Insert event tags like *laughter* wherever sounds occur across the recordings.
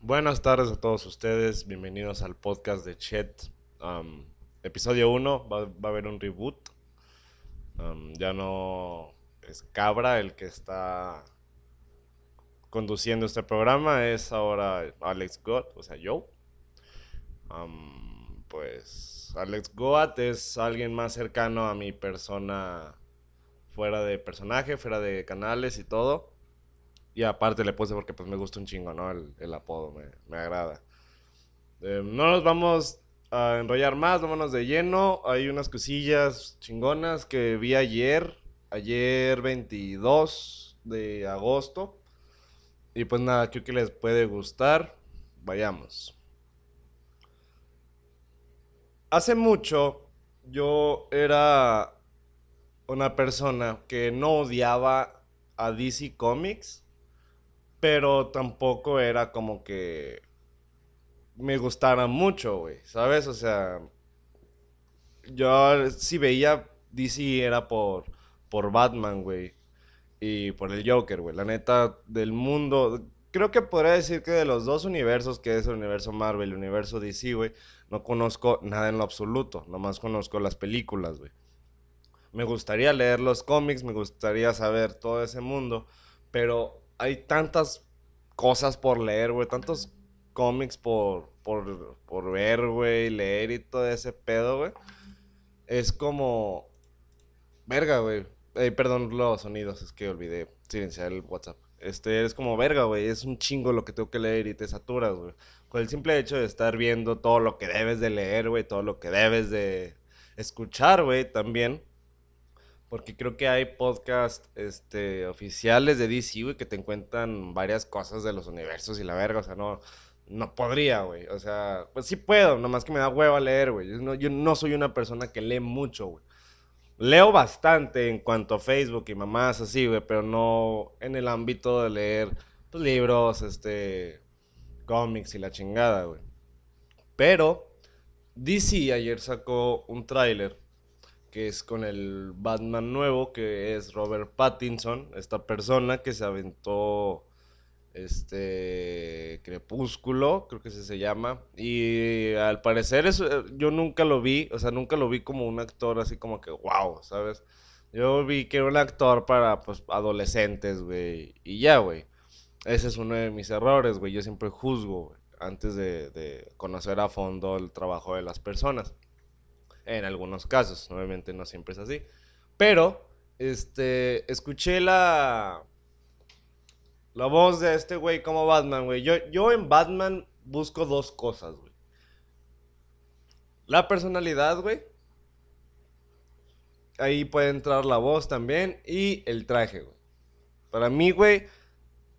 Buenas tardes a todos ustedes, bienvenidos al podcast de Chet. Um, episodio 1, va, a haber un reboot. Um, ya no es Cabra el que está conduciendo este programa, es ahora Alex Goat, o sea, yo. Um, pues Alex Goat es alguien más cercano a mi persona fuera de personaje, fuera de canales y todo. Y aparte le puse porque pues me gusta un chingo, ¿no? El, el apodo, me, me agrada. Eh, no nos vamos a enrollar más, vámonos de lleno. Hay unas cosillas chingonas que vi ayer, ayer 22 de agosto. Y pues nada, creo que les puede gustar. Vayamos. Hace mucho yo era una persona que no odiaba a DC Comics pero tampoco era como que me gustara mucho, güey, ¿sabes? O sea, yo si veía DC era por, por Batman, güey, y por el Joker, güey. La neta, del mundo, creo que podría decir que de los dos universos, que es el universo Marvel y el universo DC, güey, no conozco nada en lo absoluto, nomás conozco las películas, güey. Me gustaría leer los cómics, me gustaría saber todo ese mundo, pero hay tantas cosas por leer, güey, tantos cómics por, por, por ver, güey, leer y todo ese pedo, güey. Es como... Verga, güey. Eh, perdón los sonidos, es que olvidé silenciar el WhatsApp. Este, es como verga, güey. Es un chingo lo que tengo que leer y te saturas, güey. Con el simple hecho de estar viendo todo lo que debes de leer, güey, todo lo que debes de escuchar, güey, también. Porque creo que hay podcasts este, oficiales de DC, güey, que te encuentran varias cosas de los universos y la verga. O sea, no, no podría, güey. O sea, pues sí puedo, nomás que me da hueva leer, güey. Yo no, yo no soy una persona que lee mucho, güey. Leo bastante en cuanto a Facebook y mamás así, güey, pero no en el ámbito de leer pues, libros, este, cómics y la chingada, güey. Pero DC ayer sacó un tráiler que es con el Batman nuevo, que es Robert Pattinson, esta persona que se aventó este Crepúsculo, creo que se llama, y al parecer eso, yo nunca lo vi, o sea, nunca lo vi como un actor así como que wow, ¿sabes? Yo vi que era un actor para pues adolescentes, güey, y ya, güey. Ese es uno de mis errores, güey. Yo siempre juzgo, antes de conocer a fondo el trabajo de las personas en algunos casos, obviamente no siempre es así. Pero, este, escuché la, la voz de este güey como Batman, güey. Yo, yo en Batman busco dos cosas, güey. La personalidad, güey. Ahí puede entrar la voz también. Y el traje, güey. Para mí, güey,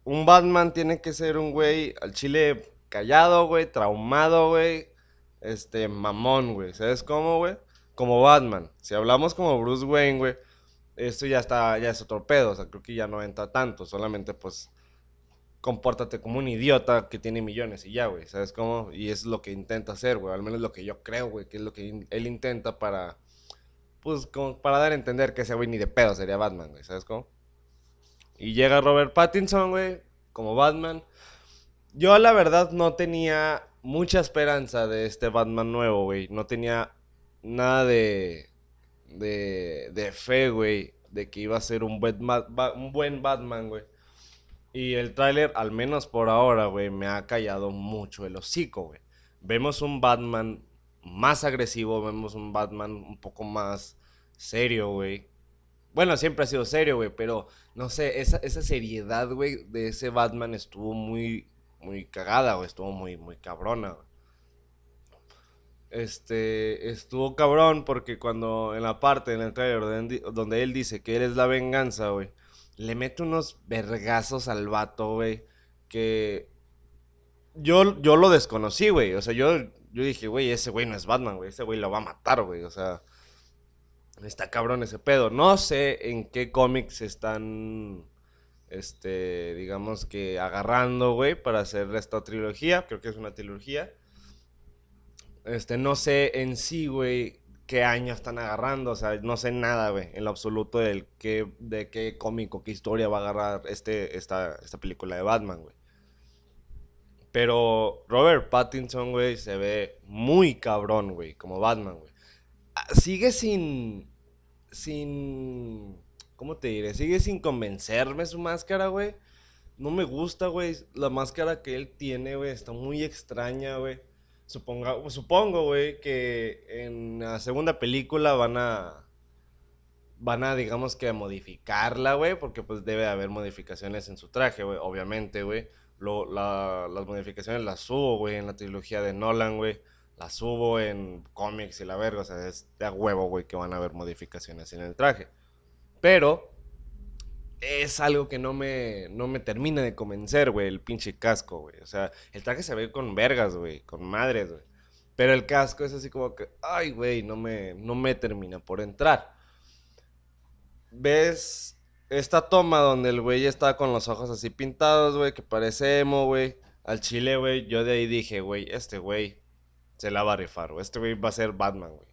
un Batman tiene que ser un güey al chile callado, güey, traumado, güey este, mamón, güey. ¿Sabes cómo, güey? Como Batman. Si hablamos como Bruce Wayne, güey, esto ya está, ya es otro pedo. O sea, creo que ya no entra tanto. Solamente, pues, compórtate como un idiota que tiene millones y ya, güey. ¿Sabes cómo? Y es lo que intenta hacer, güey. Al menos lo que yo creo, güey, que es lo que él intenta para, pues, como para dar a entender que ese güey ni de pedo sería Batman, güey. ¿Sabes cómo? Y llega Robert Pattinson, güey, como Batman. Yo la verdad no tenía mucha esperanza de este Batman nuevo, güey. No tenía nada de, de, de fe, güey, de que iba a ser un buen, un buen Batman, güey. Y el tráiler, al menos por ahora, güey, me ha callado mucho el hocico, güey. Vemos un Batman más agresivo, vemos un Batman un poco más serio, güey. Bueno, siempre ha sido serio, güey, pero no sé, esa, esa seriedad, güey, de ese Batman estuvo muy, muy cagada, güey, estuvo muy, muy cabrona, güey. Este, estuvo cabrón porque cuando en la parte, en el trailer, donde, él dice que él es la venganza, güey, le mete unos vergazos al vato, güey, que yo, yo lo desconocí, güey, o sea, yo, yo dije, güey, ese güey no es Batman, güey, ese güey lo va a matar, güey, o sea, está cabrón ese pedo. No sé en qué cómics están, este, digamos que agarrando, güey, para hacer esta trilogía, creo que es una trilogía. Este, no sé en sí, güey, qué año están agarrando, o sea, no sé nada, güey, en lo absoluto del qué, de qué cómico, qué historia va a agarrar este, esta, esta película de Batman, güey. Pero Robert Pattinson, güey, se ve muy cabrón, güey, como Batman, güey. Ah, sigue sin. Sin. ¿Cómo te diré? Sigue sin convencerme su máscara, güey. No me gusta, güey. La máscara que él tiene, güey, está muy extraña, güey. Supongo, güey, que en la segunda película van a. Van a, digamos que, modificarla, güey. Porque, pues, debe haber modificaciones en su traje, güey. Obviamente, güey. las modificaciones las subo, güey, en la trilogía de Nolan, güey. Las subo en cómics y la verga. O sea, es de a huevo, güey, que van a haber modificaciones en el traje. Pero es algo que no me, no me termina de convencer, güey, el pinche casco, güey. O sea, el traje se ve con vergas, güey, con madres, güey. Pero el casco es así como que, ay, güey, no me, no me termina por entrar. ¿Ves esta toma donde el güey está con los ojos así pintados, güey, que parece emo, güey? Al chile, güey, yo de ahí dije, güey, este güey se la va a rifar, güey. Este güey va a ser Batman, güey.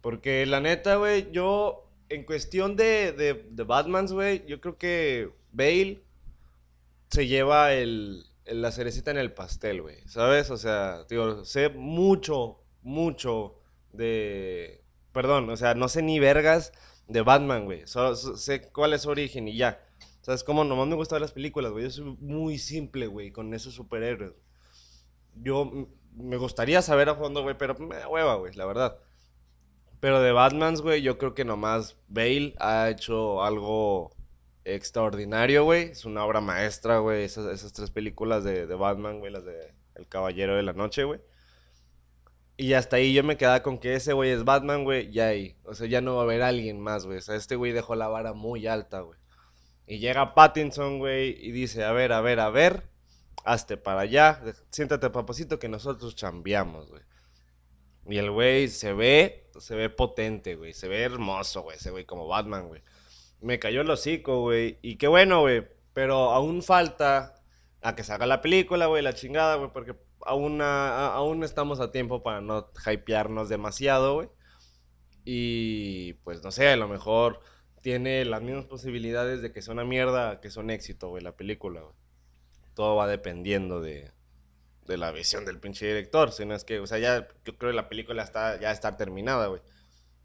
Porque la neta, güey, yo en cuestión de, de, Batmans, güey, yo creo que Bale se lleva el, la cerecita en el pastel, güey. ¿Sabes? O sea, digo, sé mucho, mucho de... Perdón, o sea, no sé ni vergas de Batman, güey. sé cuál es su origen y ya. ¿Sabes cómo? Nomás me gustan las películas, güey. Yo soy muy simple, güey, con esos superhéroes. Yo me gustaría saber a fondo, güey, pero me da hueva, güey, la verdad. Pero de Batmans, güey, yo creo que nomás Bale ha hecho algo extraordinario, güey. Es una obra maestra, güey. Esas, tres películas de, Batman, güey, las de El Caballero de la Noche, güey. Y hasta ahí yo me quedaba con que ese güey es Batman, güey, ya ahí. O sea, ya no va a haber alguien más, güey. O sea, este güey dejó la vara muy alta, güey. Y llega Pattinson, güey, y dice, a ver, a ver, a ver, hazte para allá, siéntate, papacito, que nosotros chambeamos, güey. Y el güey se ve, se ve potente, güey. Se ve hermoso, güey. Ese güey como Batman, güey. Me cayó el hocico, güey. Y qué bueno, güey. Pero aún falta a que se haga la película, güey, la chingada, güey. Porque aún, aún estamos a tiempo para no hypearnos demasiado, güey. Y pues no sé, a lo mejor tiene las mismas posibilidades de que sea una mierda que sea un éxito, güey, la película. Todo va dependiendo de, de la visión del pinche director, sino es que, o sea, ya yo creo que la película está ya está terminada, güey.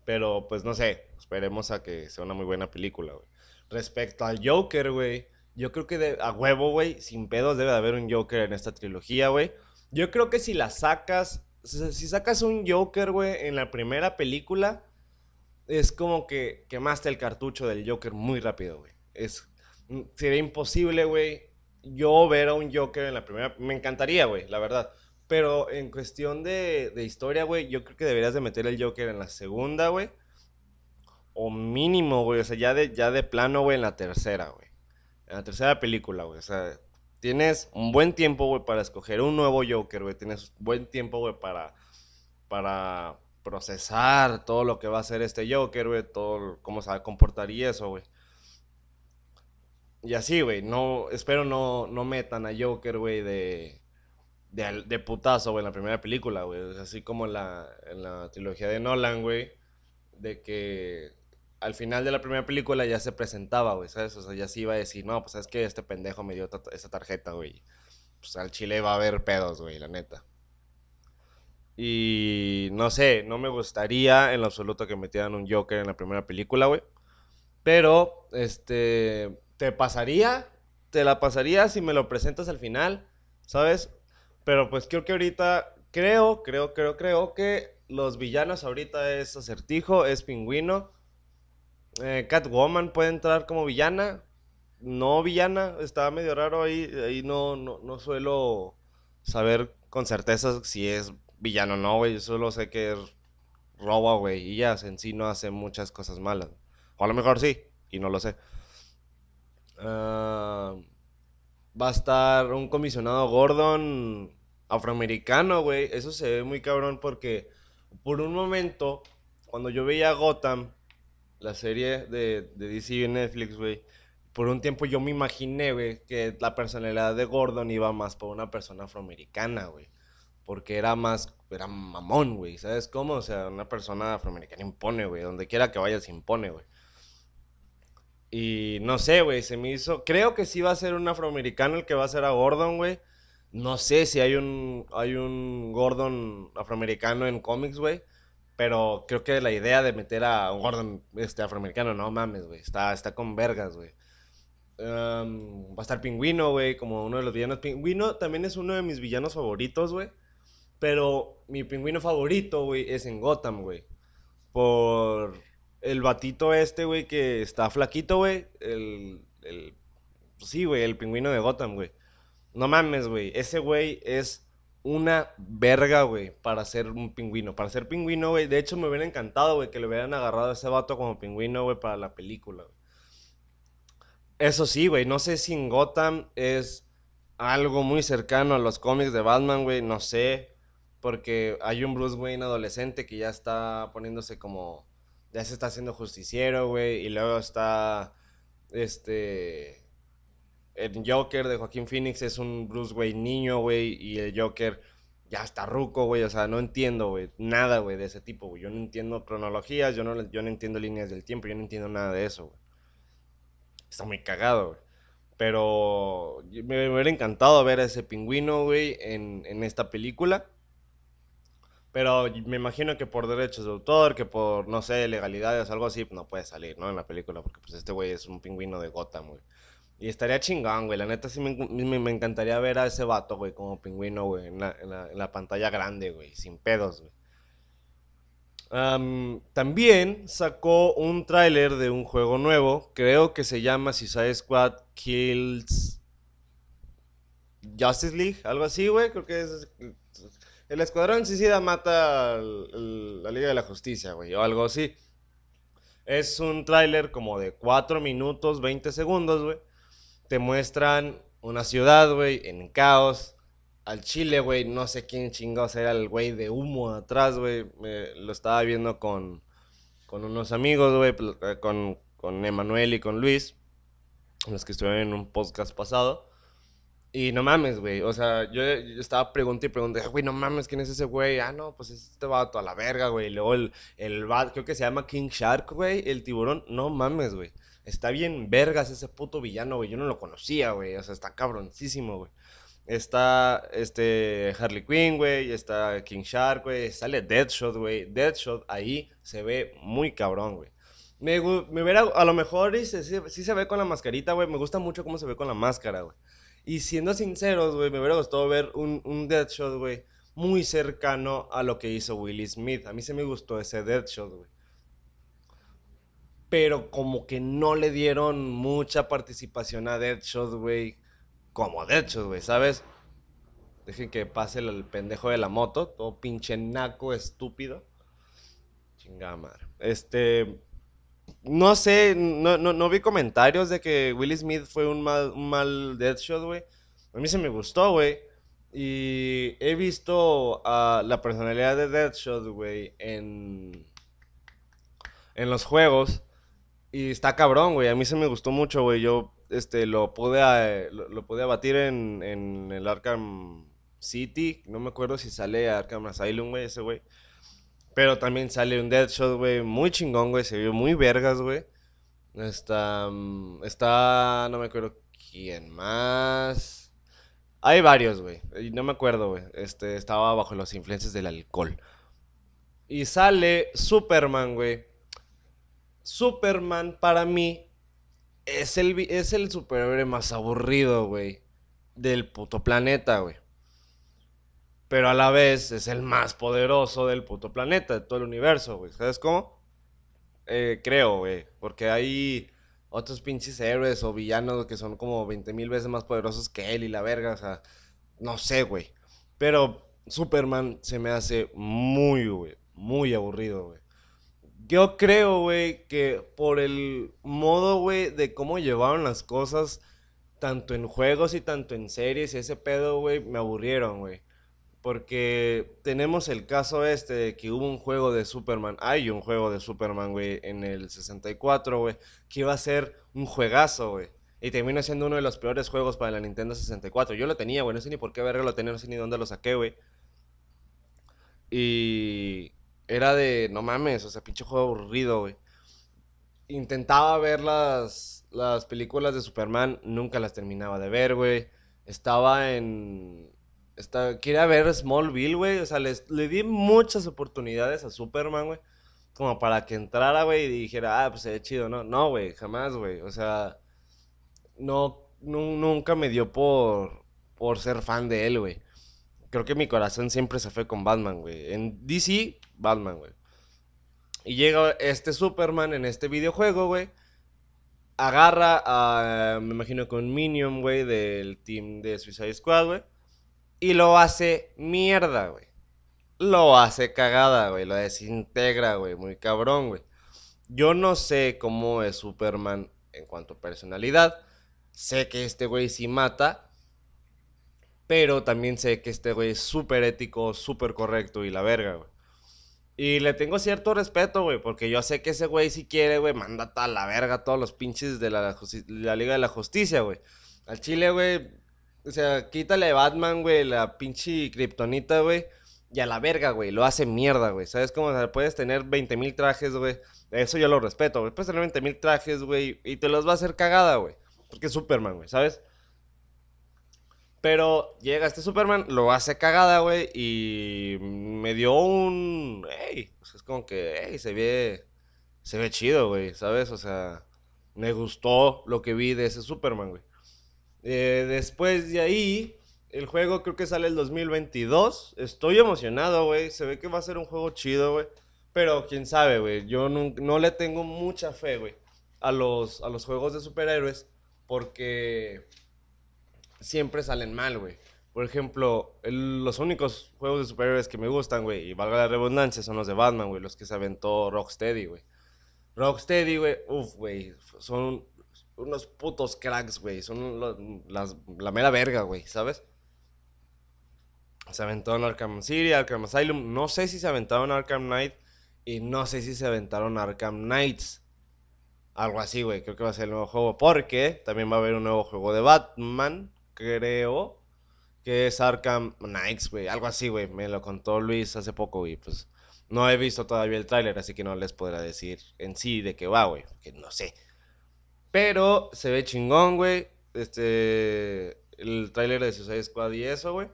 Pero pues no sé, esperemos a que sea una muy buena película, güey. Respecto al Joker, güey, yo creo que de, a huevo, güey, sin pedos debe de haber un Joker en esta trilogía, güey. Yo creo que si la sacas, si sacas un Joker, güey, en la primera película, es como que quemaste el cartucho del Joker muy rápido, güey. Es, sería imposible, güey, yo ver a un Joker en la primera, me encantaría, güey, la verdad. Pero en cuestión de, de historia, güey, yo creo que deberías de meter el Joker en la segunda, güey. O mínimo, güey, o sea, ya de, ya de plano, güey, en la tercera, güey. En la tercera película, güey. O sea, tienes un buen tiempo, güey, para escoger un nuevo Joker, güey. Tienes buen tiempo, güey, para, para procesar todo lo que va a hacer este Joker, güey. Todo cómo se va a comportar y eso, güey. Y así, güey, no, espero no, no metan a Joker, güey, de, de, de, putazo, güey, en la primera película, güey. Así como la, en la trilogía de Nolan, güey, de que al final de la primera película ya se presentaba, güey, ¿sabes? O sea, ya sí iba a decir, no, pues es que este pendejo me dio esa tarjeta, güey. Pues al chile va a haber pedos, güey, la neta. Y no sé, no me gustaría en lo absoluto que metieran un Joker en la primera película, güey. Pero, este, te pasaría, te la pasaría si me lo presentas al final, ¿sabes? Pero pues creo que ahorita, creo, creo, creo, creo que los villanos ahorita es acertijo, es pingüino. Eh, Catwoman puede entrar como villana, no villana, está medio raro ahí, ahí no, no, no suelo saber con certeza si es villano o no, güey, solo sé que roba, güey, y ya en sí no hace muchas cosas malas. O a lo mejor sí, y no lo sé. Ah, va a estar un comisionado Gordon afroamericano, güey. Eso se ve muy cabrón porque por un momento, cuando yo veía Gotham, la serie de, de DC y Netflix, güey, por un tiempo yo me imaginé, güey, que la personalidad de Gordon iba más por una persona afroamericana, güey. Porque era más, era mamón, güey. ¿Sabes cómo? O sea, una persona afroamericana impone, güey. Donde quiera que vaya se impone, güey. Y no sé, güey, se me hizo. Creo que sí va a ser un afroamericano el que va a ser a Gordon, güey. No sé si hay un, hay un Gordon afroamericano en cómics, güey. Pero creo que la idea de meter a un Gordon este, afroamericano, no mames, güey. Está, está con vergas, güey. Em, va a estar Pingüino, güey, como uno de los villanos. Pingüino también es uno de mis villanos favoritos, güey. Pero mi pingüino favorito, güey, es en Gotham, güey. Por el batito este, güey, que está flaquito, güey. El, el, pues sí, güey, el pingüino de Gotham, güey. No mames, güey. Ese güey es una verga, güey, para ser un pingüino. Para ser pingüino, güey. De hecho, me hubiera encantado, güey, que le hubieran agarrado a ese vato como pingüino, güey, para la película, güey. Eso sí, güey. No sé si en Gotham es algo muy cercano a los cómics de Batman, güey. No sé. Porque hay un Bruce Wayne adolescente que ya está poniéndose como. Ya se está haciendo justiciero, güey. Y luego está. Este. El Joker de Joaquín Phoenix es un Bruce Wayne niño, güey. Y el Joker ya está ruco, güey. O sea, no entiendo, güey. Nada, güey, de ese tipo, güey. Yo no entiendo cronologías, yo no, yo no entiendo líneas del tiempo, yo no entiendo nada de eso, güey está muy cagado, güey. Pero me, hubiera encantado ver a ese pingüino, güey, en, en esta película. Pero me imagino que por derechos de autor, que por, no sé, legalidades, algo así, no puede salir, ¿no? En la película, porque pues este güey es un pingüino de Gotham, güey. Y estaría chingón, güey. La neta sí me, me, encantaría ver a ese vato, güey, como pingüino, güey, en la, en la, en la pantalla grande, güey, sin pedos, güey también sacó un tráiler de un juego nuevo, creo que se llama Suicide Squad Kills Justice League, algo así, güey, creo que es... El Escuadrón Suicida mata la Liga de la Justicia, güey, o algo así. Es un tráiler como de 4 minutos, 20 segundos, güey. Te muestran una ciudad, güey, en caos al chile, güey, no sé quién chingados era el güey de humo atrás, güey. lo estaba viendo con, con unos amigos, güey, eh, con, con Emanuel y con Luis, los que estuvieron en un podcast pasado. Y no mames, güey. O sea, yo, estaba preguntando y preguntando, güey, no mames, ¿quién es ese güey? Ah, no, pues este vato a la verga, güey. Luego el, el vato, creo que se llama King Shark, güey, el tiburón. No mames, güey. Está bien vergas ese puto villano, güey. Yo no lo conocía, güey. O sea, está cabroncísimo, güey. Está este Harley Quinn, güey. Está King Shark, güey. Sale Deadshot, güey. Deadshot ahí se ve muy cabrón, güey. Me, me hubiera, a lo mejor sí, sí, se ve con la mascarita, güey. Me gusta mucho cómo se ve con la máscara, güey. Y siendo sinceros, güey, me hubiera gustado ver un, un Deadshot, güey, muy cercano a lo que hizo Willie Smith. A mí se me gustó ese Deadshot, güey. Pero como que no le dieron mucha participación a Deadshot, güey como Deadshot, güey, ¿sabes? Dejen que pase el, pendejo de la moto, todo pinche naco, estúpido. Chingada madre. Este. No sé, no, no, vi comentarios de que Will Smith fue un mal, un mal Deadshot, güey. A mí se me gustó, güey. Y he visto a la personalidad de Deadshot, güey, en, en los juegos. Y está cabrón, güey. A mí se me gustó mucho, güey. Yo este, lo pude, lo, abatir en, en, el Arkham City. No me acuerdo si sale Arkham Asylum, güey, ese güey. Pero también sale un Deadshot, güey, muy chingón, güey. Se vio muy vergas, güey. Está, mm, está, no me acuerdo quién más. Hay varios, güey. No me acuerdo, güey. Este, estaba bajo las influencias del alcohol. Y sale Superman, güey. Superman para mí es el, es el superhéroe más aburrido, güey, del puto planeta, güey. Pero a la vez es el más poderoso del puto planeta, de todo el universo, güey. ¿Sabes cómo? Eh, creo, güey. Porque hay otros pinches héroes o villanos que son como 20 mil veces más poderosos que él y la verga. O sea, no sé, güey. Pero Superman se me hace muy, güey. Muy aburrido, güey. Yo creo, güey, que por el modo, güey, de cómo llevaron las cosas, tanto en juegos y tanto en series ese pedo, güey, me aburrieron, güey. Porque tenemos el caso este de que hubo un juego de Superman, hay un juego de Superman, güey, en el 64, güey, que iba a ser un juegazo, güey. Y terminó siendo uno de los peores juegos para la Nintendo 64. Yo lo tenía, güey, no sé ni por qué verga lo tenía, no sé ni dónde lo saqué, güey. Y era de, no mames, o sea, pinche juego aburrido, güey. Intentaba ver las, las películas de Superman, nunca las terminaba de ver, güey. Estaba en, Está, quiere ver Smallville, güey. O sea, les, le di muchas oportunidades a Superman, güey. Como para que entrara, güey, y dijera, ah, pues se ve chido, ¿no? No, güey, jamás, güey. O sea, no, nunca me dio por, por ser fan de él, güey. Creo que mi corazón siempre se fue con Batman, güey. En DC, Batman, güey. Y llega este Superman en este videojuego, güey. Agarra a, me imagino con Minion, güey, del team de Suicide Squad, güey. Y lo hace mierda, güey. Lo hace cagada, güey. Lo desintegra, güey. Muy cabrón, güey. Yo no sé cómo es Superman en cuanto a personalidad. Sé que este güey sí mata. Pero también sé que este güey es súper ético, súper correcto y la verga, güey. Y le tengo cierto respeto, güey, porque yo sé que ese güey si quiere, güey, manda a la verga a todos los pinches de la, la Liga de la Justicia, güey. Al Chile, güey, o sea, quítale Batman, güey, la pinche kriptonita, güey, y a la verga, güey, lo hace mierda, güey. ¿Sabes cómo? O sea, puedes tener 20 mil trajes, güey. Eso yo lo respeto, güey. Puedes tener 20 mil trajes, güey, y te los va a hacer cagada, güey. Porque es Superman, güey, ¿sabes? Pero llega este Superman, lo hace cagada, güey, y me dio un... Ey, es como que, ey, se ve... Se ve chido, güey, ¿sabes? O sea, me gustó lo que vi de ese Superman, güey. Eh, después de ahí, el juego creo que sale el 2022. Estoy emocionado, güey. Se ve que va a ser un juego chido, güey. Pero quién sabe, güey. Yo no, no, le tengo mucha fe, güey, a los, a los juegos de superhéroes. Porque siempre salen mal, güey. Por ejemplo, los únicos juegos de superhéroes que me gustan, güey, y valga la redundancia, son los de Batman, güey, los que se aventó Rocksteady, güey. Rocksteady, güey, uff, güey, son unos putos cracks, güey, son la mera verga, güey, ¿sabes? Se aventó en Arkham City, Arkham Asylum, no sé si se aventaron Arkham Knight y no sé si se aventaron Arkham Knights. Algo así, güey, creo que va a ser el nuevo juego, porque también va a haber un nuevo juego de Batman creo que es Arkham Knights, güey. Algo así, güey. Me lo contó Luis hace poco, güey. Pues no he visto todavía el tráiler, así que no les podrá decir en sí de qué va, güey. Que no sé. Pero se ve chingón, güey. Este. El tráiler de Suicide Squad y eso, güey.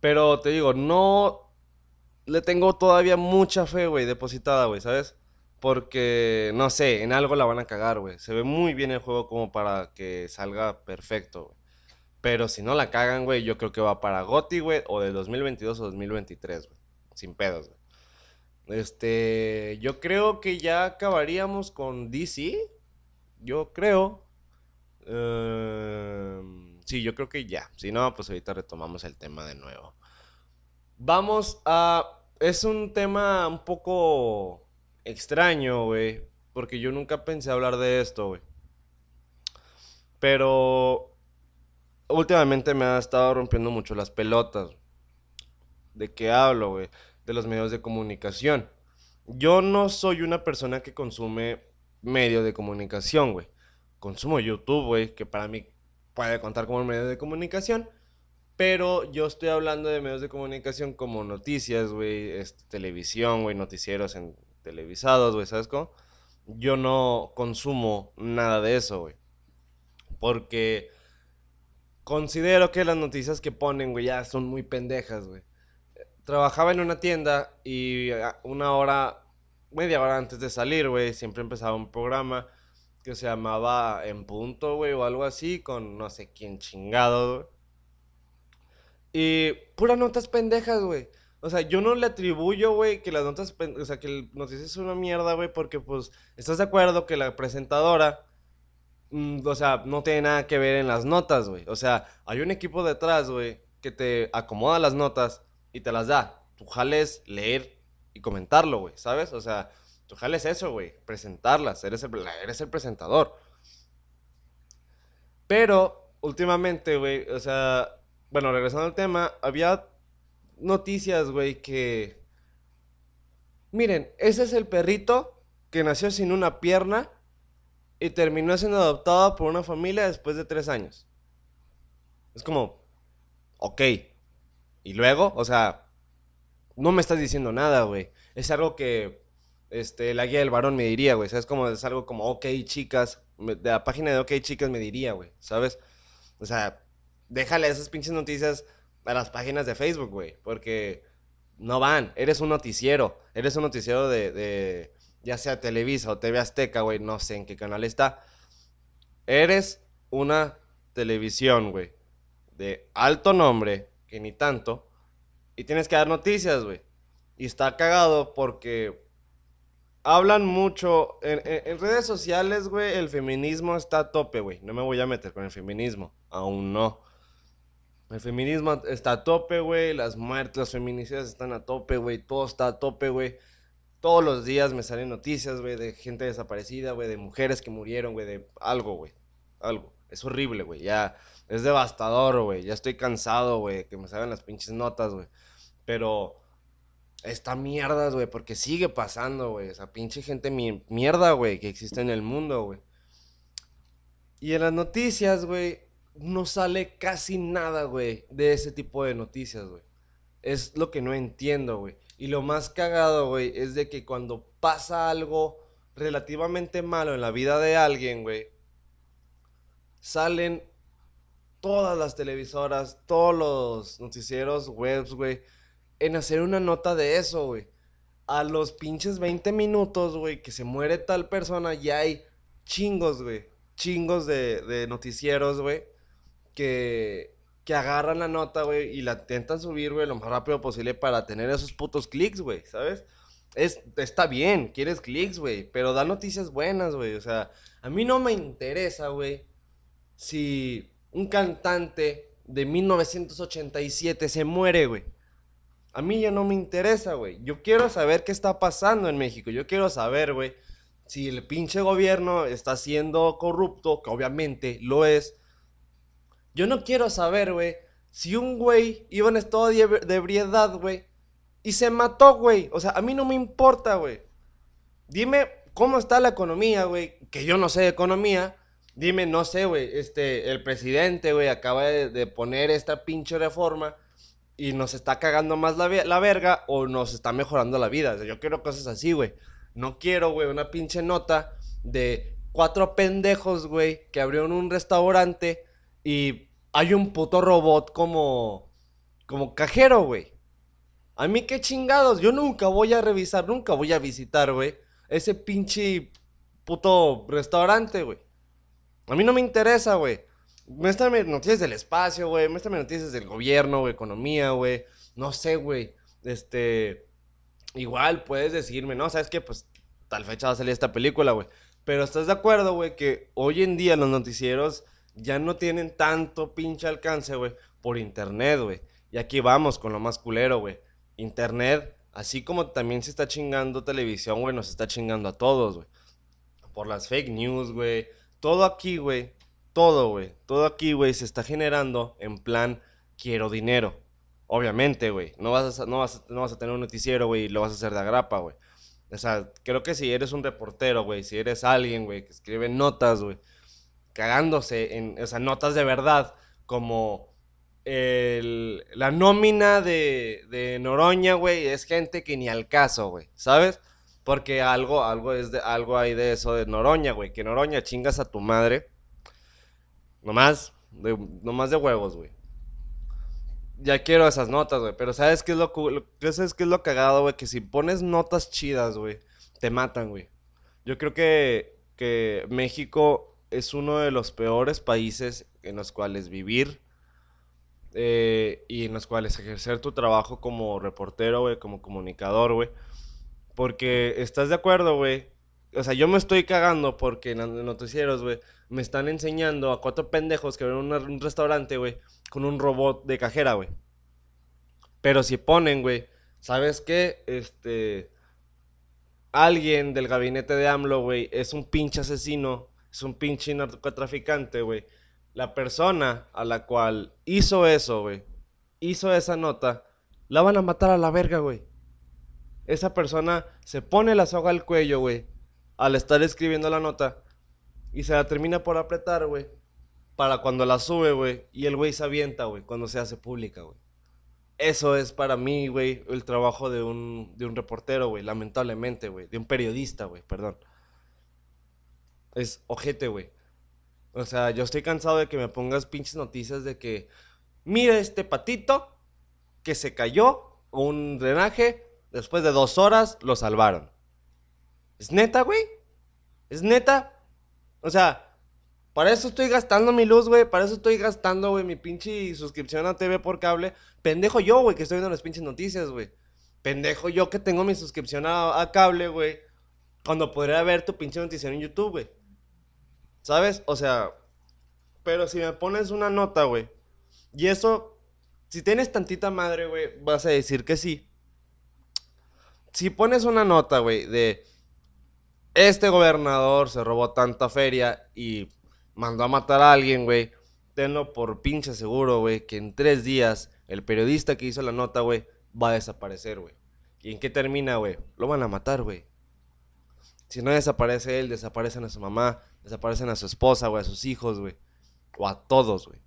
Pero te digo, no le tengo todavía mucha fe, güey, depositada, güey, ¿sabes? Porque, no sé, en algo la van a cagar, güey. Se ve muy bien el juego como para que salga perfecto, güey. Pero si no la cagan, güey, yo creo que va para GOTY, güey, o de 2022 o 2023, güey. Sin pedos, güey. Este, yo creo que ya acabaríamos con DC. Yo creo. Em, sí, yo creo que ya. Si no, pues ahorita retomamos el tema de nuevo. Vamos a... Es un tema un poco extraño, güey. Porque yo nunca pensé hablar de esto, güey. Pero últimamente me ha estado rompiendo mucho las pelotas. ¿De qué hablo, güey? De los medios de comunicación. Yo no soy una persona que consume medios de comunicación, güey. Consumo YouTube, güey, que para mí puede contar como un medio de comunicación. Pero yo estoy hablando de medios de comunicación como noticias, güey, este, televisión, güey, noticieros en televisados, güey, ¿sabes cómo? Yo no consumo nada de eso, güey. Porque considero que las noticias que ponen, güey, ya son muy pendejas, güey. Trabajaba en una tienda y una hora, media hora antes de salir, güey, siempre empezaba un programa que se llamaba En Punto, güey, o algo así, con no sé quién chingado, güey. Y puras notas pendejas, güey. O sea, yo no le atribuyo, güey, que las notas, o sea, que el noticiero es una mierda, güey, porque pues, ¿estás de acuerdo que la presentadora, mm, o sea, no tiene nada que ver en las notas, güey? O sea, hay un equipo detrás, güey, que te acomoda las notas y te las da. Tu jales leer y comentarlo, güey, ¿sabes? O sea, tu jales eso, güey, presentarlas, eres el, eres el presentador. Pero, últimamente, güey, o sea, bueno, regresando al tema, había noticias, güey, que... Miren, ese es el perrito que nació sin una pierna y terminó siendo adoptado por una familia después de tres años. Es como, ok. Y luego, o sea, no me estás diciendo nada, güey. Es algo que este, la guía del varón me diría, güey. ¿Sabes? Como es algo como, ok, chicas. De la página de ok, chicas me diría, güey. ¿Sabes? O sea, déjale esas pinches noticias a las páginas de Facebook, güey. Porque no van. Eres un noticiero. Eres un noticiero de, de ya sea Televisa o TV Azteca, güey. No sé en qué canal está. Eres una televisión, güey. De alto nombre, que ni tanto. Y tienes que dar noticias, güey. Y está cagado porque hablan mucho. En, redes sociales, güey, el feminismo está a tope, güey. No me voy a meter con el feminismo. Aún no. El feminismo está a tope, güey. Las muertes, los feminicidios están a tope, güey. Todo está a tope, güey. Todos los días me salen noticias, güey, de gente desaparecida, güey, de mujeres que murieron, güey, de algo, güey. Algo. Es horrible, güey. Ya es devastador, güey. Ya estoy cansado, güey, que me salgan las pinches notas, güey. Pero esta mierda, güey, porque sigue pasando, güey. Esa pinche gente mierda, güey, que existe en el mundo, güey. Y en las noticias, güey, no sale casi nada, güey, de ese tipo de noticias, güey. Es lo que no entiendo, güey. Y lo más cagado, güey, es de que cuando pasa algo relativamente malo en la vida de alguien, güey, salen todas las televisoras, todos los noticieros webs, güey, en hacer una nota de eso, güey. A los pinches 20 minutos, güey, que se muere tal persona, ya hay chingos, güey. Chingos de, noticieros, güey. Que, que agarran la nota, güey, y la intentan subir, güey, lo más rápido posible para tener esos putos clics, güey, ¿sabes? Es, está bien, quieres clics, güey, pero da noticias buenas, güey. O sea, a mí no me interesa, güey, si un cantante de 1987 se muere, güey. A mí ya no me interesa, güey. Yo quiero saber qué está pasando en México. Yo quiero saber, güey, si el pinche gobierno está siendo corrupto, que obviamente lo es. Yo no quiero saber, güey, si un güey iba en estado de, ebriedad, güey, y se mató, güey. O sea, a mí no me importa, güey. Dime cómo está la economía, güey, que yo no sé de economía. Dime, no sé, güey, este, el presidente, güey, acaba de, de poner esta pinche reforma y nos está cagando más la, la verga o nos está mejorando la vida. yo quiero cosas así, güey. No quiero, güey, una pinche nota de cuatro pendejos, güey, que abrieron un restaurante y hay un puto robot como como cajero, güey. A mí qué chingados, yo nunca voy a revisar, nunca voy a visitar, güey, ese pinche puto restaurante, güey. A mí no me interesa, güey. Muéstrame noticias del espacio, güey. Muéstrame noticias del gobierno, güey, economía, güey. No sé, güey. Este. Igual puedes decirme, no, sabes qué, pues tal fecha va a salir esta película, güey. Pero estás de acuerdo, güey, que hoy en día los noticieros ya no tienen tanto pinche alcance, güey, por internet, güey. Y aquí vamos con lo más culero, güey. Internet, así como también se está chingando televisión, güey, nos está chingando a todos, güey. Por las fake news, güey. Todo aquí, güey, todo, güey. Todo aquí, güey, se está generando en plan quiero dinero. Obviamente, güey. No, vas a, no, vas no vas a tener un noticiero, güey, y lo vas a hacer de agrapa, güey. O sea, creo que si eres un reportero, güey, si eres alguien, güey, que escribe notas, güey, cagándose en, o sea, notas de verdad, como el, la nómina de, de Noroña, güey, es gente que ni al caso, güey, ¿sabes? Porque algo, algo, es de, algo hay de eso de Noroña, güey, que Noroña chingas a tu madre Nomás, nomás de huevos, güey. Ya quiero esas notas, güey. Pero ¿sabes qué es lo, ¿sabes qué es lo cagado, güey? Que si pones notas chidas, güey, te matan, güey. Yo creo que, que México es uno de los peores países en los cuales vivir eh, y en los cuales ejercer tu trabajo como reportero, güey, como comunicador, güey. Porque estás de acuerdo, güey, o sea, yo me estoy cagando porque en los noticieros, güey, me están enseñando a cuatro pendejos que ven un restaurante, güey, con un robot de cajera, güey. Pero si ponen, güey, ¿sabes qué? Este. Alguien del gabinete de AMLO, güey, es un pinche asesino, es un pinche narcotraficante, güey. La persona a la cual hizo eso, güey, hizo esa nota, la van a matar a la verga, güey. Esa persona se pone la soga al cuello, güey al estar escribiendo la nota y se la termina por apretar, güey. Para cuando la sube, güey. Y el güey se avienta, güey, cuando se hace pública, güey. Eso es para mí, güey, el trabajo de un, de un reportero, güey, lamentablemente, güey. De un periodista, güey, perdón. Es ojete, güey. O sea, yo estoy cansado de que me pongas pinches noticias de que, mira este patito que se cayó un drenaje, después de dos horas lo salvaron. ¿Es neta, güey? ¿Es neta? O sea, para eso estoy gastando mi luz, güey. Para eso estoy gastando, güey, mi pinche suscripción a TV por cable. Pendejo yo, güey, que estoy viendo las pinches noticias, güey. Pendejo yo que tengo mi suscripción a, cable, güey. Cuando podría ver tu pinche noticia en YouTube, güey. ¿Sabes? O sea, pero si me pones una nota, güey. Y eso, si tienes tantita madre, güey, vas a decir que sí. Si pones una nota, güey, de este gobernador se robó tanta feria y mandó a matar a alguien, güey. Tenlo por pinche seguro, güey, que en tres días el periodista que hizo la nota, güey, va a desaparecer, güey. ¿Y en qué termina, güey? Lo van a matar, güey. Si no desaparece él, desaparecen a su mamá, desaparecen a su esposa, güey, a sus hijos, güey. O a todos, güey.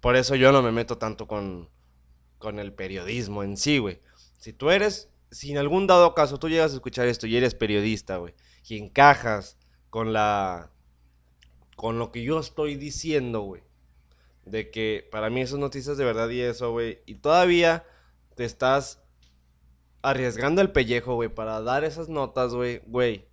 Por eso yo no me meto tanto con, con el periodismo en sí, güey. Si tú eres, si en algún dado caso tú llegas a escuchar esto y eres periodista, güey, y encajas con la, con lo que yo estoy diciendo, güey. De que para mí esas noticias de verdad y eso, güey. Y todavía te estás arriesgando el pellejo, güey, para dar esas notas, güey. Güey,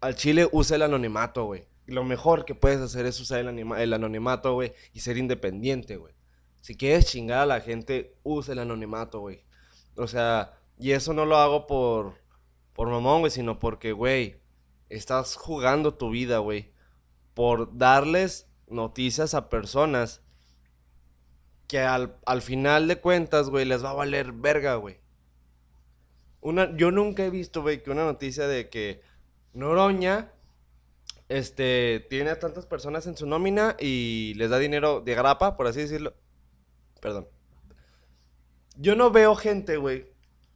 al chile usa el anonimato, güey. Lo mejor que puedes hacer es usar el, el anonimato, güey, y ser independiente, güey. Si quieres chingar a la gente, usa el anonimato, güey. O sea, y eso no lo hago por, por mamón, güey, sino porque, güey, estás jugando tu vida, güey por darles noticias a personas que al, final de cuentas, güey, les va a valer verga, güey. Una, yo nunca he visto, güey, que una noticia de que Noroña, este, tiene a tantas personas en su nómina y les da dinero de grapa, por así decirlo. Perdón. Yo no veo gente, güey,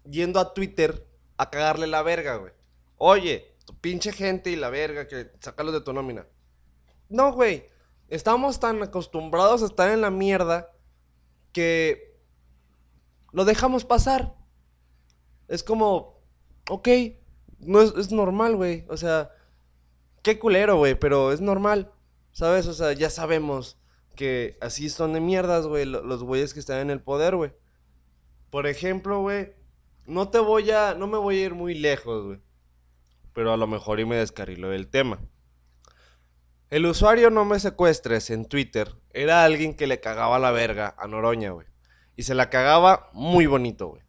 yendo a Twitter a cagarle la verga, güey. Oye, tu pinche gente y la verga, que sacarlos de tu nómina. No, güey. Estamos tan acostumbrados a estar en la mierda que lo dejamos pasar. Es como, ok, no es, normal, güey. O sea, qué culero, güey, pero es normal. ¿Sabes? O sea, ya sabemos que así son de mierdas, güey, los güeyes que están en el poder, güey. Por ejemplo, güey, no te voy a, no me voy a ir muy lejos, güey. Pero a lo mejor y me descarrilo del tema. El usuario no me secuestres en Twitter era alguien que le cagaba la verga a Noroña, güey. Y se la cagaba muy bonito, güey.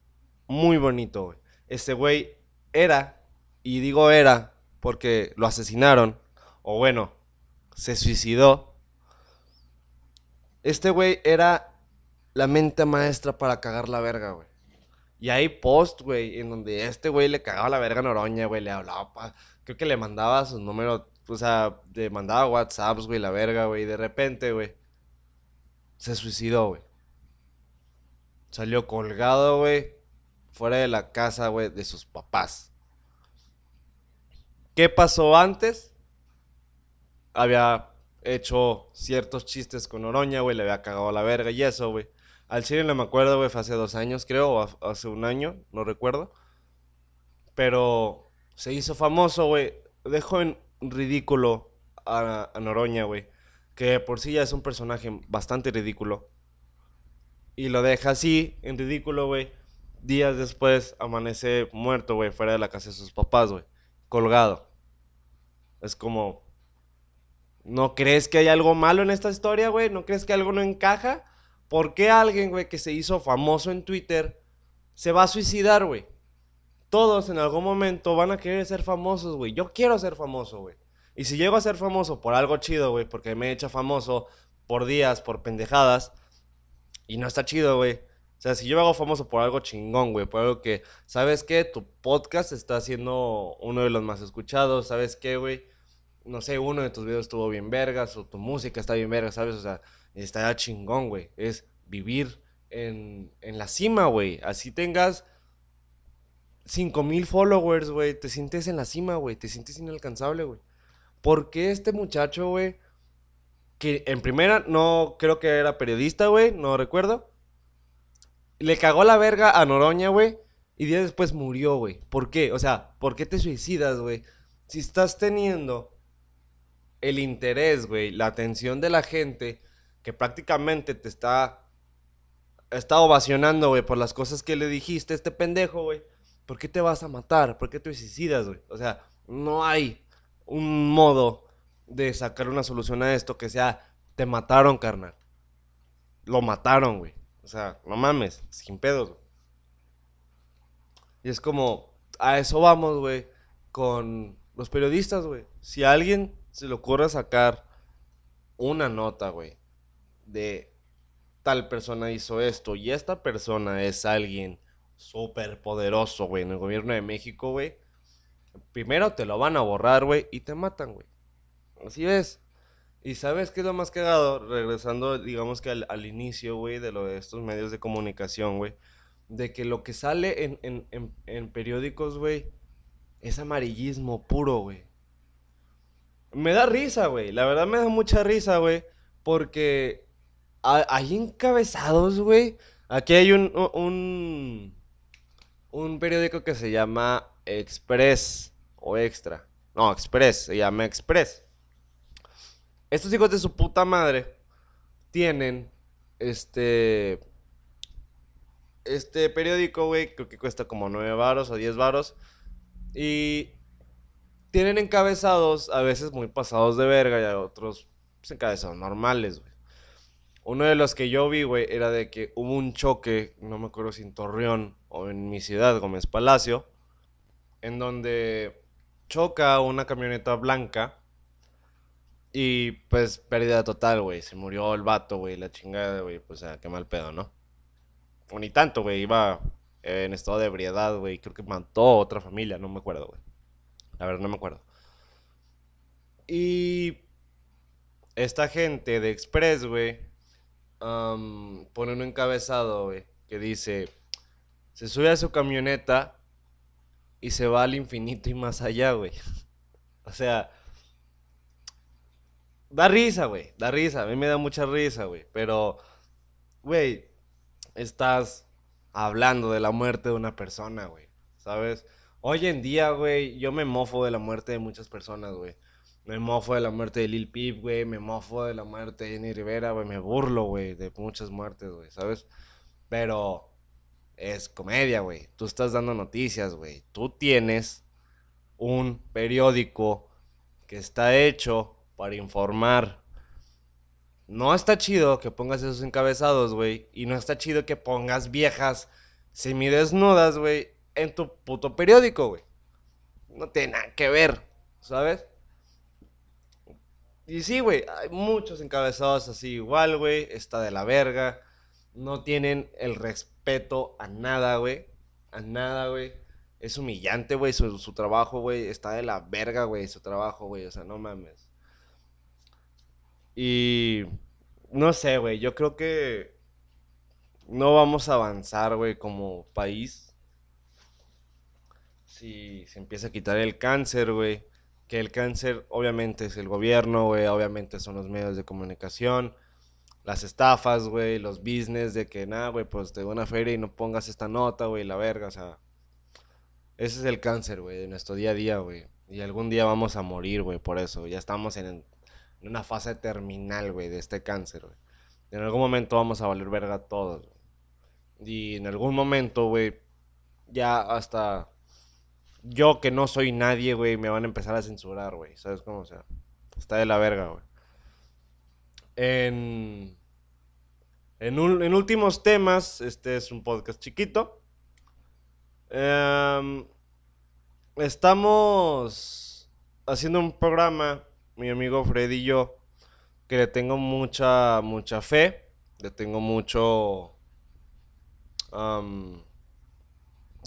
Muy bonito, güey. Ese güey era, y digo era porque lo asesinaron, o bueno, se suicidó. Este güey era la mente maestra para cagar la verga, güey. Y hay post, güey, en donde este güey le cagaba la verga a Noroña, güey, le hablaba, creo que le mandaba su número o sea, le mandaba WhatsApps, güey, la verga, güey. Y de repente, güey, se suicidó, güey. Salió colgado, güey, fuera de la casa, güey, de sus papás. ¿Qué pasó antes? Había hecho ciertos chistes con Oroña, güey, le había cagado la verga y eso, güey. Al chile no me acuerdo, güey, fue hace dos años, creo, o hace un año, no recuerdo. Pero se hizo famoso, güey. Dejó en ridículo a, Noroña, güey. Que por sí ya es un personaje bastante ridículo. Y lo deja así, en ridículo, güey. Días después amanece muerto, güey, fuera de la casa de sus papás, güey. Colgado. Es como... ¿No crees que hay algo malo en esta historia, güey? ¿No crees que algo no encaja? ¿Por qué alguien, güey, que se hizo famoso en Twitter se va a suicidar, güey? todos en algún momento van a querer ser famosos, güey. Yo quiero ser famoso, güey. Y si llego a ser famoso por algo chido, güey, porque me he hecho famoso por días, por pendejadas, y no está chido, güey. O sea, si yo me hago famoso por algo chingón, güey, por algo que, ¿sabes qué? Tu podcast está siendo uno de los más escuchados, ¿sabes qué, güey? No sé, uno de tus videos estuvo bien vergas, o tu música está bien vergas, ¿sabes? O sea, está chingón, güey. Es vivir en, en la cima, güey. Así tengas 5000 followers, güey, te sientes en la cima, güey, te sientes inalcanzable, güey. ¿Por qué este muchacho, güey, que en primera no creo que era periodista, güey, no recuerdo, le cagó la verga a Noroña, güey, y días después murió, güey? ¿Por qué? O sea, ¿por qué te suicidas, güey? Si estás teniendo el interés, güey, la atención de la gente que prácticamente te está está ovacionando, güey, por las cosas que le dijiste a este pendejo, güey. ¿Por qué te vas a matar? ¿Por qué te suicidas, güey? O sea, no hay un modo de sacar una solución a esto que sea, te mataron, carnal. Lo mataron, güey. O sea, no mames, sin pedos. Güey. Y es como, a eso vamos, güey, con los periodistas, güey. Si a alguien se le ocurre sacar una nota, güey, de tal persona hizo esto y esta persona es alguien súper poderoso, güey, en el gobierno de México, güey, primero te lo van a borrar, güey, y te matan, güey. Así es. Y sabes qué es lo más cagado, regresando, digamos que al, inicio, güey, de lo de estos medios de comunicación, güey, de que lo que sale en, en, en, periódicos, güey, es amarillismo puro, güey. Me da risa, güey. La verdad me da mucha risa, güey. Porque hay encabezados, güey. Aquí hay un, un, un periódico que se llama Express o Extra. No, Express, se llama Express. Estos hijos de su puta madre tienen este este periódico, güey, creo que cuesta como 9 varos o 10 varos y tienen encabezados a veces muy pasados de verga y a otros pues, encabezados normales, güey. Uno de los que yo vi, güey, era de que hubo un choque, no me acuerdo si en Torreón o en mi ciudad, Gómez Palacio, en donde choca una camioneta blanca y pues pérdida total, güey. Se murió el vato, güey, la chingada, güey. Pues, o sea, qué mal pedo, ¿no? O ni tanto, güey. Iba en estado de ebriedad, güey. Creo que mató a otra familia, no me acuerdo, güey. La verdad, no me acuerdo. Y esta gente de Express, güey, pone un encabezado, güey, que dice, se sube a su camioneta y se va al infinito y más allá, güey. *laughs* o sea, da risa, güey, da risa, a mí me da mucha risa, güey, pero, güey, estás hablando de la muerte de una persona, güey, ¿sabes? Hoy en día, güey, yo me mofo de la muerte de muchas personas, güey. Me mofo de la muerte de Lil Peep, güey. Me mofo de la muerte de Jenny Rivera, güey. Me burlo, güey, de muchas muertes, güey, ¿sabes? Pero es comedia, güey. Tú estás dando noticias, güey. Tú tienes un periódico que está hecho para informar. No está chido que pongas esos encabezados, güey. Y no está chido que pongas viejas semidesnudas, güey, en tu puto periódico, güey. No tiene nada que ver, ¿sabes? Y sí, güey, hay muchos encabezados así igual, güey. Está de la verga. No tienen el respeto a nada, güey. A nada, güey. Es humillante, güey, su, su, trabajo, güey. Está de la verga, güey, su trabajo, güey. O sea, no mames. Y... No sé, güey. Yo creo que... No vamos a avanzar, güey, como país. Si se empieza a quitar el cáncer, güey que el cáncer obviamente es el gobierno, güey, obviamente son los medios de comunicación, las estafas, güey, los business de que, nada, güey, pues te doy una feria y no pongas esta nota, güey, la verga, o sea, ese es el cáncer, güey, de nuestro día a día, güey. Y algún día vamos a morir, güey, por eso. Ya estamos en, una fase terminal, güey, de este cáncer, güey. En algún momento vamos a valer verga todos. Y en algún momento, güey, ya hasta yo que no soy nadie, güey, me van a empezar a censurar, güey. ¿Sabes cómo? O sea, está de la verga, güey. En, en, en, últimos temas, este es un podcast chiquito. Em, estamos haciendo un programa, mi amigo Freddy y yo, que le tengo mucha, mucha fe. Le tengo mucho...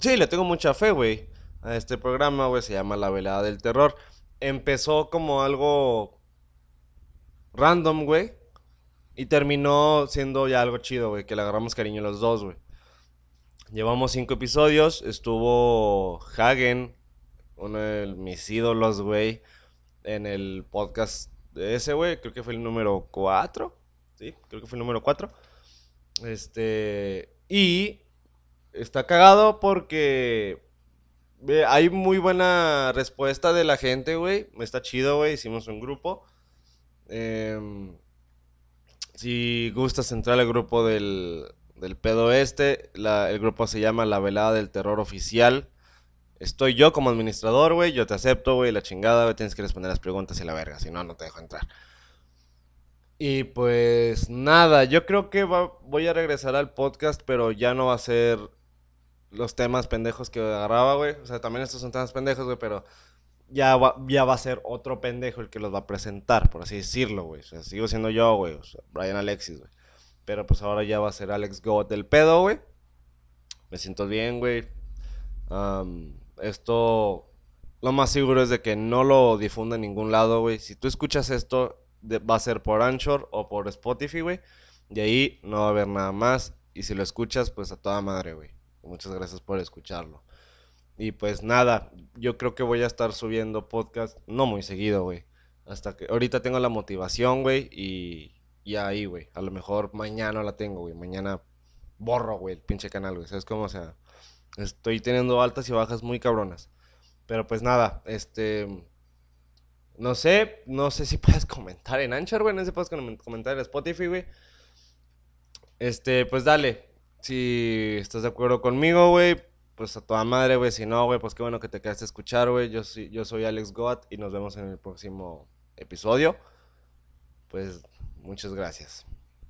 sí, le tengo mucha fe, güey a este programa, güey, se llama La Velada del Terror. Empezó como algo random, güey, y terminó siendo ya algo chido, güey, que le agarramos cariño los dos, güey. Llevamos cinco episodios, estuvo Hagen, uno de mis ídolos, güey, en el podcast de ese, güey, creo que fue el número cuatro, sí, creo que fue el número cuatro. Este, y está cagado porque hay muy buena respuesta de la gente, güey. Está chido, güey. Hicimos un grupo. Em, si gustas entrar al grupo del, del pedo este, la- el grupo se llama La Velada del Terror Oficial. Estoy yo como administrador, güey. Yo te acepto, güey. La chingada, güey. Tienes que responder las preguntas y la verga. Si no, no te dejo entrar. Y pues nada, yo creo que voy a regresar al podcast, pero ya no va a ser los temas pendejos que agarraba, güey. O sea, también estos son temas pendejos, güey, pero ya va, ya va a ser otro pendejo el que los va a presentar, por así decirlo, güey. O sea, sigo siendo yo, güey. O sea, Brian Alexis, güey. Pero pues ahora ya va a ser Alex Goat del pedo, güey. Me siento bien, güey. Am, esto, lo más seguro es de que no lo difunda en ningún lado, güey. Si tú escuchas esto, va a ser por Anchor o por Spotify, güey. De ahí no va a haber nada más. Y si lo escuchas, pues a toda madre, güey. Muchas gracias por escucharlo. Y pues nada, yo creo que voy a estar subiendo podcast, no muy seguido, güey. Hasta que ahorita tengo la motivación, güey. Y, y ahí, güey. A lo mejor mañana la tengo, güey. Mañana borro, güey, el pinche canal, güey. ¿Sabes cómo? O sea, estoy teniendo altas y bajas muy cabronas. Pero pues nada, este... No sé, no sé si *laughs* puedes comentar en Anchor, güey. No sé si puedes com- comentar en Spotify, güey. Este, pues dale. Si estás de acuerdo conmigo, güey, pues a toda madre, güey. Si no, güey, pues qué bueno que te quedaste a escuchar, güey. Yo, soy- yo soy Alex Goat y nos vemos en el próximo episodio. Pues muchas gracias.